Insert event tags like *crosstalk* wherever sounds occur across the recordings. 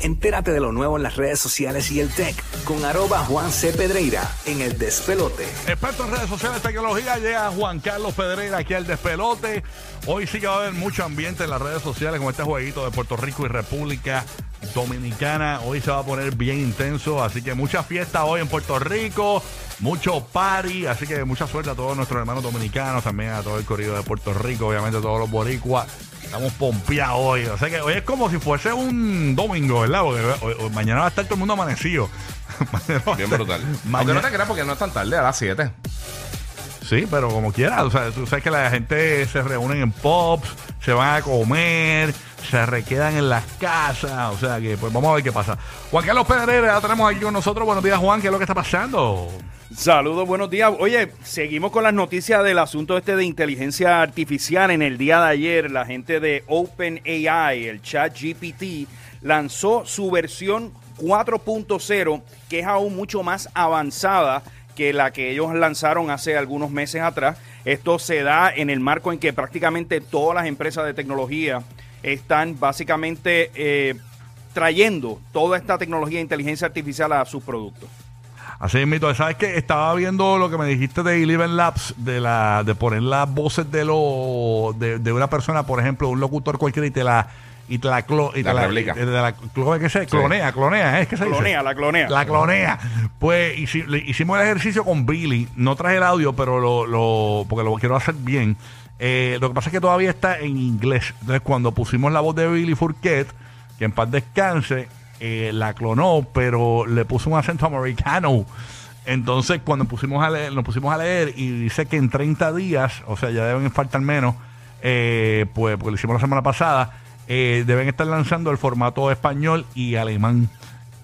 Entérate de lo nuevo en las redes sociales y el tech con arroba Juan C. Pedreira en el despelote. Experto en redes sociales tecnología, llega Juan Carlos Pedreira aquí al despelote. Hoy sí que va a haber mucho ambiente en las redes sociales con este jueguito de Puerto Rico y República Dominicana. Hoy se va a poner bien intenso, así que mucha fiesta hoy en Puerto Rico, mucho party, así que mucha suerte a todos nuestros hermanos dominicanos, también a todo el corrido de Puerto Rico, obviamente a todos los boricuas. Estamos pompeados hoy. O sea que hoy es como si fuese un domingo, ¿verdad? Porque hoy- hoy- mañana va a estar todo el mundo amanecido. *laughs* Mañana va a Bien estar- brutal. Aunque Mañana- no te creas porque no es tan tarde, a las 7. Sí, pero como quiera, o sea, tú sabes que la gente se reúnen en pops, se van a comer, se requedan en las casas, o sea que pues vamos a ver qué pasa. Juan Carlos Pedrera, ya tenemos aquí con nosotros. Buenos días, Juan, ¿qué es lo que está pasando? Saludos, buenos días. Oye, seguimos con las noticias del asunto este de inteligencia artificial. En el día de ayer, la gente de OpenAI, el chat GPT, lanzó su versión 4.0, que es aún mucho más avanzada que la que ellos lanzaron hace algunos meses atrás. Esto se da en el marco en que prácticamente todas las empresas de tecnología están básicamente eh, trayendo toda esta tecnología de inteligencia artificial a sus productos. Así es, mito. ¿Sabes qué? Estaba viendo lo que me dijiste de Eleven Labs, de la de poner las voces de lo de, de una persona, por ejemplo, un locutor cualquiera y te la y te la, clo- y La te replica. y te la clo- ¿qué sé? clonea, clonea, es que se dice? Clonea, la clonea. La clonea. Pues hici- le- hicimos el ejercicio con Billy. No traje el audio, pero lo, lo porque lo quiero hacer bien. Eh, lo que pasa es que todavía está en inglés. Entonces, cuando pusimos la voz de Billy Fourquet, que en paz descanse, eh, la clonó, pero le puso un acento americano. Entonces, cuando pusimos a leer, nos pusimos a leer y dice que en 30 días, o sea, ya deben faltar menos, eh, pues porque lo hicimos la semana pasada, eh, deben estar lanzando el formato español y alemán.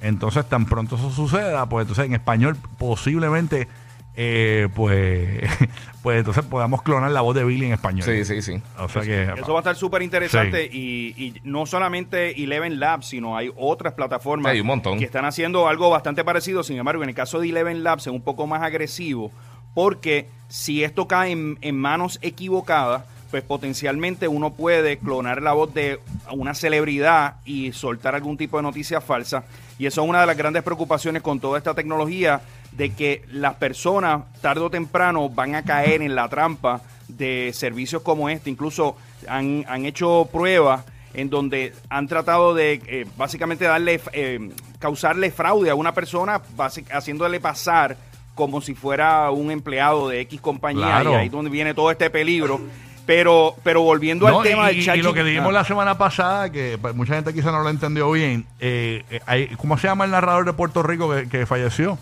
Entonces, tan pronto eso suceda, pues entonces en español posiblemente, eh, pues, *laughs* pues entonces podamos clonar la voz de Billy en español. Sí, sí, sí. O sea que... Eso va a estar súper interesante y, y no solamente Eleven Labs, sino hay otras plataformas Sí, hay un montón. que están haciendo algo bastante parecido. Sin embargo, en el caso de Eleven Labs es un poco más agresivo porque si esto cae en, en manos equivocadas, pues potencialmente uno puede clonar la voz de una celebridad y soltar algún tipo de noticia falsa. Y eso es una de las grandes preocupaciones con toda esta tecnología, de que las personas tarde o temprano van a caer en la trampa de servicios como este. Incluso han, han hecho pruebas en donde han tratado de eh, básicamente darle, eh, causarle fraude a una persona, haciéndole pasar como si fuera un empleado de X compañía. Claro. Y ahí es donde viene todo este peligro. Pero, pero volviendo No, al tema y, del y lo que dijimos ah, la semana pasada, que pues, mucha gente quizá no lo entendió bien, eh, eh, hay- ¿cómo se llama el narrador de Puerto Rico que, que falleció?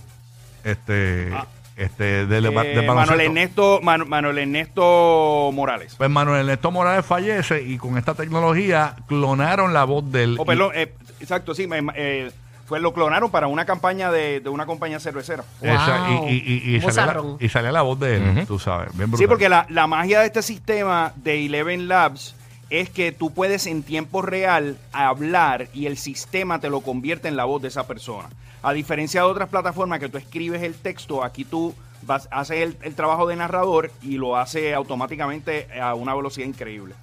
Este, Ah. este, del, eh. Manuel Ernesto, Manu- Manuel Ernesto Morales. Pues Manuel Ernesto Morales fallece y con esta tecnología clonaron la voz del... Oh, perdón, eh, exacto, sí, me- eh, fue, lo clonaron para una campaña de, de una compañía cervecera. y, esa- y- Wow. y- y- y Un salía la, bozarrón. y salía la voz de él, tú sabes, bien brutal. Sí, porque la, la magia de este sistema de Eleven Labs es que tú puedes en tiempo real hablar y el sistema te lo convierte en la voz de esa persona. A diferencia de otras plataformas que tú escribes el texto, aquí tú vas, haces el, el trabajo de narrador y lo hace automáticamente a una velocidad increíble.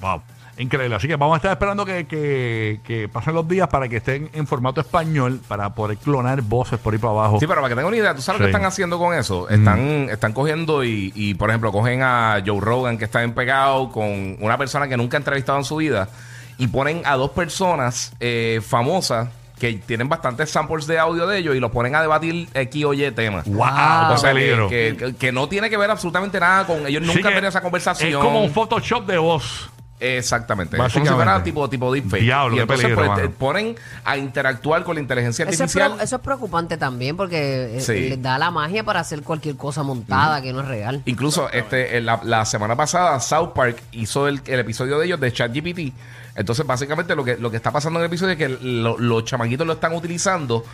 Wow, increíble. Así que vamos a estar esperando que, que- que pasen los días para que estén en formato español para poder clonar voces por ahí para abajo. Sí, pero para que tengan una idea, ¿tú sabes lo Sí. que están haciendo con eso? Están, están cogiendo y, y, por ejemplo, cogen a Joe Rogan, que está en pegado, con una persona que nunca ha entrevistado en su vida, y ponen a dos personas eh, famosas que tienen bastantes samples de audio de ellos y los ponen a debatir X o Y temas. Wow, O sea, que, no tiene que ver absolutamente nada con ellos. Sí Nunca han tenido esa conversación. Es como un Photoshop de voz. Exactamente. Es como si fuera tipo, tipo deepfake. Diablo, y qué entonces peligro, pues, te mano. ponen a interactuar con la inteligencia Eso es, artificial. eso es preocupante también porque eh, Sí. les da la magia para hacer cualquier cosa montada que no es real. Incluso este, en la, la semana pasada South Park hizo el, el episodio de ellos de ChatGPT. Entonces, básicamente lo que, lo que está pasando en el episodio es que lo- los chamaquitos lo están utilizando.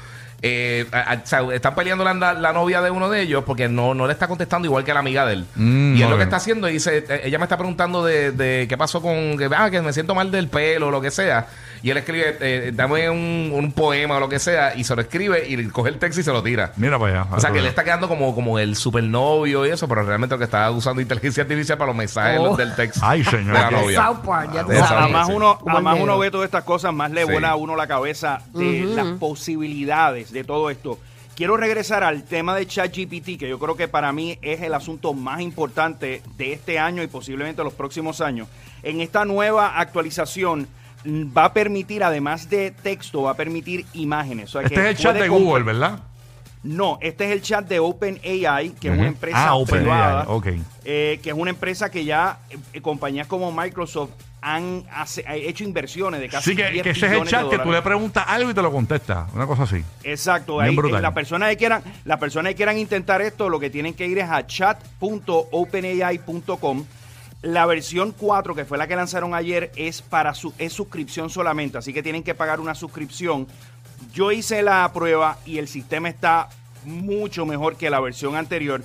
Eh, a- a- o sea, están peleando la, la novia de uno de ellos porque no, no le está contestando igual que la amiga de él. Mm, y él lo que está haciendo dice, eh, ella me está preguntando de, de qué pasó con, que, ah, que me siento mal del pelo o lo que sea. y él escribe, eh, dame un, un poema o lo que sea, y se lo escribe y coge el texto y se lo tira. Mira para allá. O sea, que él está quedando como, como el supernovio y eso, pero realmente lo que está usando inteligencia artificial para los mensajes Oh. del texto. Ay, señor. De la qué- novia. South Park, ya tú De O esa sea, sabes. a más sí. uno, Como a el más dedo. uno ve todas estas cosas, más le Sí. vuela a uno la cabeza de las posibilidades de todo esto. Quiero regresar al tema de ChatGPT, que yo creo que para mí es el asunto más importante de este año y posiblemente los próximos años. En esta nueva actualización mm, va a permitir, además de texto, va a permitir imágenes. O sea, Este que es el chat de Google, ¿verdad? No, este es el chat de OpenAI, que es una empresa Ah, privada, eh, que es una empresa que ya eh, compañías como Microsoft han hace- ha hecho inversiones de casi Sí, que, 10 que ese es el chat que tú le preguntas algo y te lo contesta. Una cosa así. Exacto, Bien ahí, brutal. eh, la persona que quieran, la persona que quieran intentar esto, lo que tienen que ir es a chat.openai.com. La versión 4, que fue la que lanzaron ayer, es para su es suscripción solamente, así que tienen que pagar una suscripción. Yo hice la prueba y el sistema está mucho mejor que la versión anterior.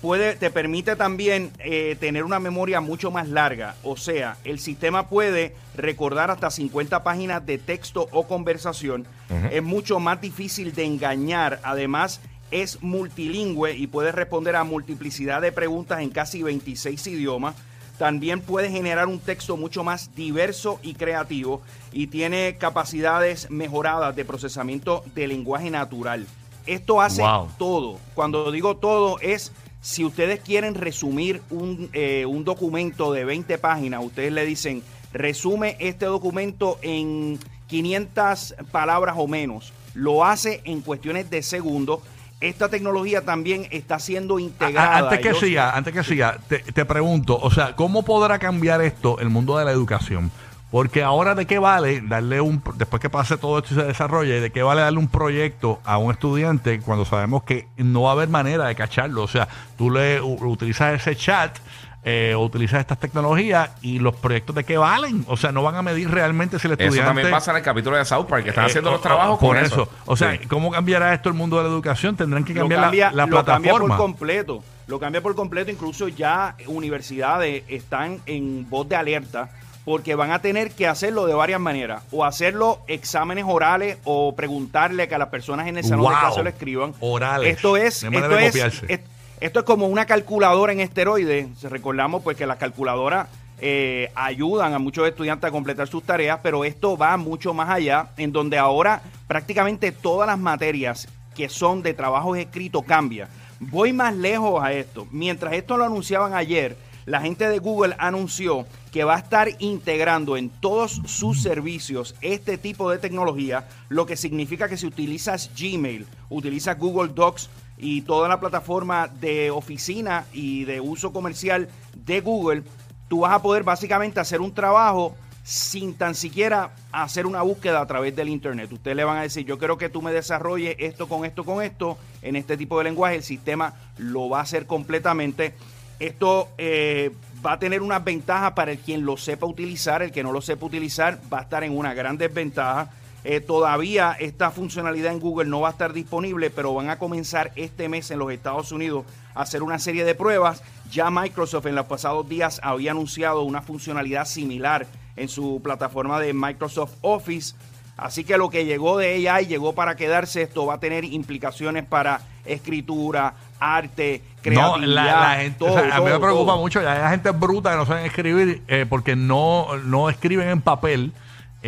Puede, te permite también eh, tener una memoria mucho más larga. O sea, el sistema puede recordar hasta 50 páginas de texto o conversación. Es mucho más difícil de engañar. Además, es multilingüe y puede responder a multiplicidad de preguntas en casi 26 idiomas. También puede generar un texto mucho más diverso y creativo y tiene capacidades mejoradas de procesamiento de lenguaje natural. Esto hace Wow. todo. Cuando digo todo es si ustedes quieren resumir un, eh, un documento de 20 páginas, ustedes le dicen, resume este documento en 500 palabras o menos. Lo hace en cuestiones de segundos. Esta tecnología también está siendo integrada. a- antes que Ellos- siga, antes que siga, te, te pregunto, o sea, ¿cómo podrá cambiar esto el mundo de la educación? Porque ahora de qué vale darle un, después que pase todo esto y se desarrolle, de qué vale darle un proyecto a un estudiante cuando sabemos que no va a haber manera de cacharlo. O sea, tú le u- utilizas ese chat, eh, o utilizas estas tecnologías y los proyectos de qué valen. O sea, no van a medir realmente si el Eso estudiante... también pasa en el capítulo de South Park, que están Eh, haciendo o- los trabajos o- por con eso. eso. O sea, Sí. ¿cómo cambiará esto el mundo de la educación? Tendrán que cambiar cambia, la, la lo cambia por completo. Lo cambia por completo. Incluso ya universidades están en voz de alerta porque van a tener que hacerlo de varias maneras. O hacerlo exámenes orales o preguntarle que a las personas en el salón de Wow. clase lo escriban. Orales. Esto es, De esto de es, copiarse. es- esto es como una calculadora en esteroides. Recordamos pues que las calculadoras eh, ayudan a muchos estudiantes a completar sus tareas, pero esto va mucho más allá, en donde ahora prácticamente todas las materias que son de trabajos escritos cambian. Voy más lejos a esto. Mientras esto lo anunciaban ayer, la gente de Google anunció que va a estar integrando en todos sus servicios este tipo de tecnología, lo que significa que si utilizas Gmail, utilizas Google Docs y toda la plataforma de oficina y de uso comercial de Google, tú vas a poder básicamente hacer un trabajo sin tan siquiera hacer una búsqueda a través del internet. Ustedes le van a decir, yo quiero que tú me desarrolles esto con esto con esto en este tipo de lenguaje. El sistema lo va a hacer completamente. Esto eh, va a tener unas ventajas para el quien lo sepa utilizar. El que no lo sepa utilizar va a estar en una gran desventaja. Eh, todavía esta funcionalidad en Google no va a estar disponible, pero van a comenzar este mes en los Estados Unidos a hacer una serie de pruebas. Ya Microsoft en los pasados días había anunciado una funcionalidad similar en su plataforma de Microsoft Office. Así que lo que llegó de AI llegó para quedarse. Esto va a tener implicaciones para escritura, arte, No, creatividad. la, la gente, todo, o sea, a mí me preocupa todo. mucho. Hay gente bruta que no saben escribir eh, porque no, no escriben en papel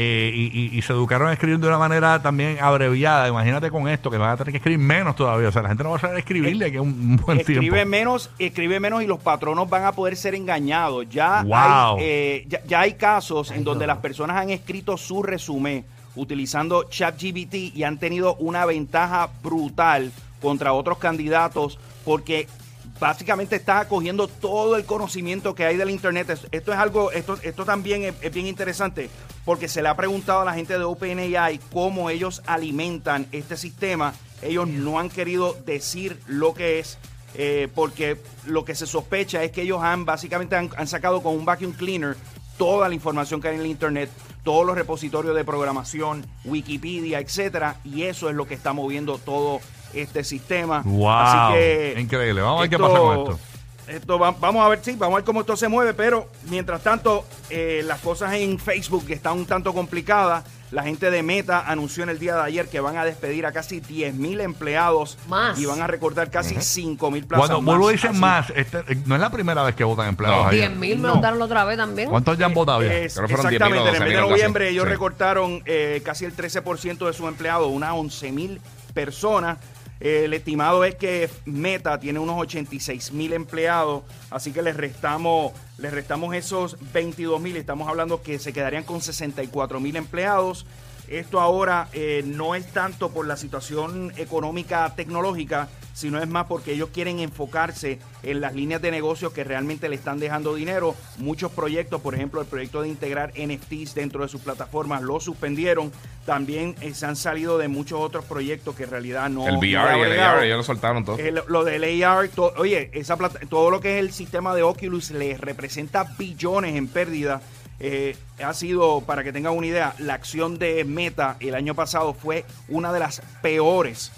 eh, y, y- y se educaron a escribir de una manera también abreviada. Imagínate con esto, que van a tener que escribir menos todavía. O sea, la gente no va a saber escribirle que es un, un *laughs* buen escribe tiempo. menos, escribe menos y los patronos van a poder ser engañados. Ya Wow. hay, eh, ya, ya hay casos en donde las personas han escrito su resumen utilizando ChatGPT y han tenido una ventaja brutal contra otros candidatos porque básicamente está cogiendo todo el conocimiento que hay del internet. Es- Esto es algo, esto, esto también es, es bien interesante porque se le ha preguntado a la gente de OpenAI cómo ellos alimentan este sistema. Ellos no han querido decir lo que es. eh, porque lo que se sospecha es que ellos han básicamente han, han sacado con un vacuum cleaner toda la información que hay en el internet, todos los repositorios de programación, Wikipedia, etcétera, y eso es lo que está moviendo todo este sistema. Wow. Así que Increíble. Vamos a ver qué pasa con esto. Esto va- vamos a ver, sí, vamos a ver cómo esto se mueve, pero mientras tanto, eh, las cosas en Facebook están un tanto complicadas. La gente de Meta anunció en el día de ayer que van a despedir a casi 10.000 empleados Más. y van a recortar casi 5.000 plazas Cuando más. vuelvo dicen Así- más, este, eh, no es la primera vez que votan empleados No. ahí. 10 mil me No. votaron otra vez también. ¿Cuántos ya han votado ya? Es- que 10.000 exactamente, en el mes 12.000 de noviembre ellos Sí. recortaron eh, casi el 13% de sus empleados, unas 11.000 personas. Eh, el estimado es que Meta tiene unos 86 mil empleados, así que les restamos, les restamos esos 22 mil, estamos hablando que se quedarían con 64 mil empleados. Esto ahora eh, no es tanto por la situación económica tecnológica, sino es más porque ellos quieren enfocarse en las líneas de negocios que realmente le están dejando dinero. Muchos proyectos, por ejemplo, el proyecto de integrar NFTs dentro de sus plataformas lo suspendieron. También eh, se han salido de muchos otros proyectos que en realidad no... el VR y el. AR, ellos lo soltaron todo. Eh, lo, del AR, to- oye, esa plata- todo lo que es el sistema de Oculus le representa billones en pérdida. Eh, ha sido, para que tengan una idea, la acción de Meta el año pasado fue una de las peores.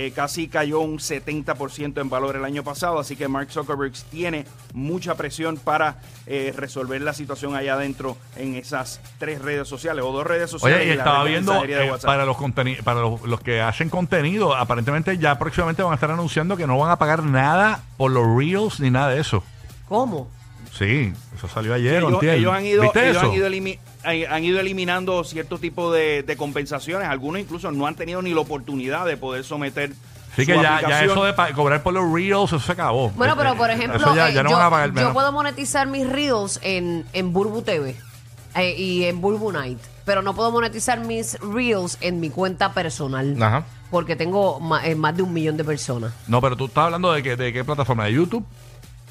Eh, casi cayó un 70% en valor el año pasado, así que Mark Zuckerberg tiene mucha presión para eh, resolver la situación allá adentro en esas tres redes sociales o dos redes sociales. Oye, y la estaba viendo eh, WhatsApp. para los para los, los que hacen contenido, aparentemente ya próximamente van a estar anunciando que no van a pagar nada por los reels ni nada de eso. ¿Cómo? Sí, eso salió ayer. ellos, ellos han ido, ¿Viste ellos eso? han ido, han- han ido eliminando cierto tipo de, de compensaciones. Algunos incluso no han tenido ni la oportunidad de poder someter. Sí, su que ya, eso de cobrar por los reels, eso se acabó. Bueno, pero por Eh, ejemplo, eso ya, eh, no yo, pagar puedo monetizar mis reels en, en Burbu TV eh, y en Burbu Night, pero no puedo monetizar mis reels en mi cuenta personal. Ajá. Porque tengo ma- eh, más de un millón de personas. No, pero tú estás hablando de, que, de qué plataforma, de YouTube.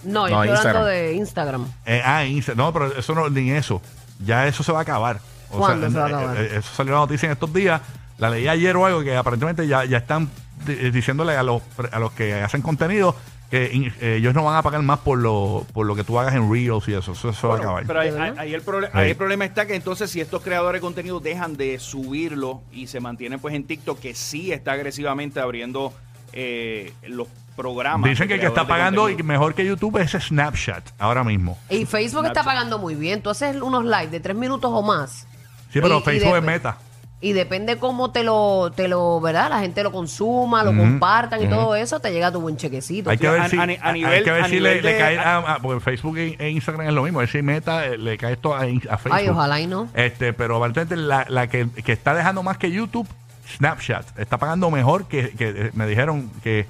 No, yo No, estoy hablando Instagram. de Instagram. Eh, ah, Insta- no, pero eso no, ni eso. Ya eso se va a acabar. O ¿Cuándo sea, se va a eh, acabar? eh, eso salió la noticia en estos días. La leí ayer o algo que aparentemente ya, ya están eh, diciéndole a los, a los que hacen contenido que in- eh, ellos no van a pagar más por lo, por lo que tú hagas en Reels y eso. Eso, eso va a acabar. pero ahí, ahí el Sí. ahí el problema está que entonces si estos creadores de contenido dejan de subirlo y se mantienen pues en TikTok, que sí está agresivamente abriendo eh, los programas. Dicen que el que está pagando y contenido. mejor que YouTube es Snapchat ahora mismo. Y Facebook está pagando muy bien. Tú haces unos live de tres minutos o más. Sí, pero Y- Facebook es meta. Y depende cómo te lo, te lo, ¿verdad? La gente lo consuma, lo compartan y todo eso, te llega tu buen chequecito. Hay que ver a- si, a hay que ver si le, cae a, a- porque Facebook e, Instagram es lo mismo, a ver si Meta eh, le cae esto a, Facebook. Ay, ojalá y no. Este, pero aparentemente la, la que, que está dejando más que YouTube, Snapchat, está pagando mejor que, que, eh, me dijeron que,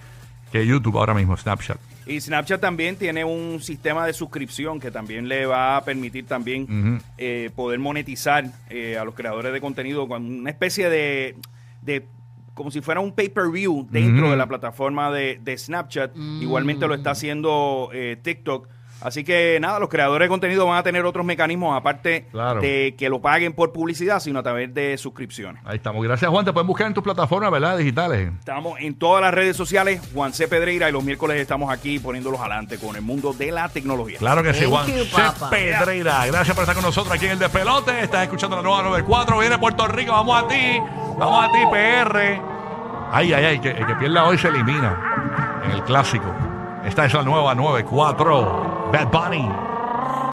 que YouTube ahora mismo, Snapchat. Y Snapchat también tiene un sistema de suscripción que también le va a permitir también eh, poder monetizar eh, a los creadores de contenido con una especie de, de como si fuera un pay-per-view dentro de la plataforma de, de Snapchat. Igualmente lo está haciendo eh, TikTok. Así que nada, los creadores de contenido van a tener otros mecanismos aparte Claro. de que lo paguen por publicidad, sino a través de suscripciones. Ahí estamos. Gracias, Juan. Te pueden buscar en tus plataformas, ¿verdad? Digitales. Estamos en todas las redes sociales, Juan C. Pedreira, y los miércoles estamos aquí poniéndolos adelante con el mundo de la tecnología. Claro que sí, Juan. C. Pedreira. Gracias por estar con nosotros aquí en el Despelote. Estás escuchando la nueva 94. Viene Puerto Rico. Vamos a ti. Vamos a ti, PR. Ay, ay, ay. Que, el que pierda hoy se elimina en el clásico. Esta es la nueva 94. Bad Bunny.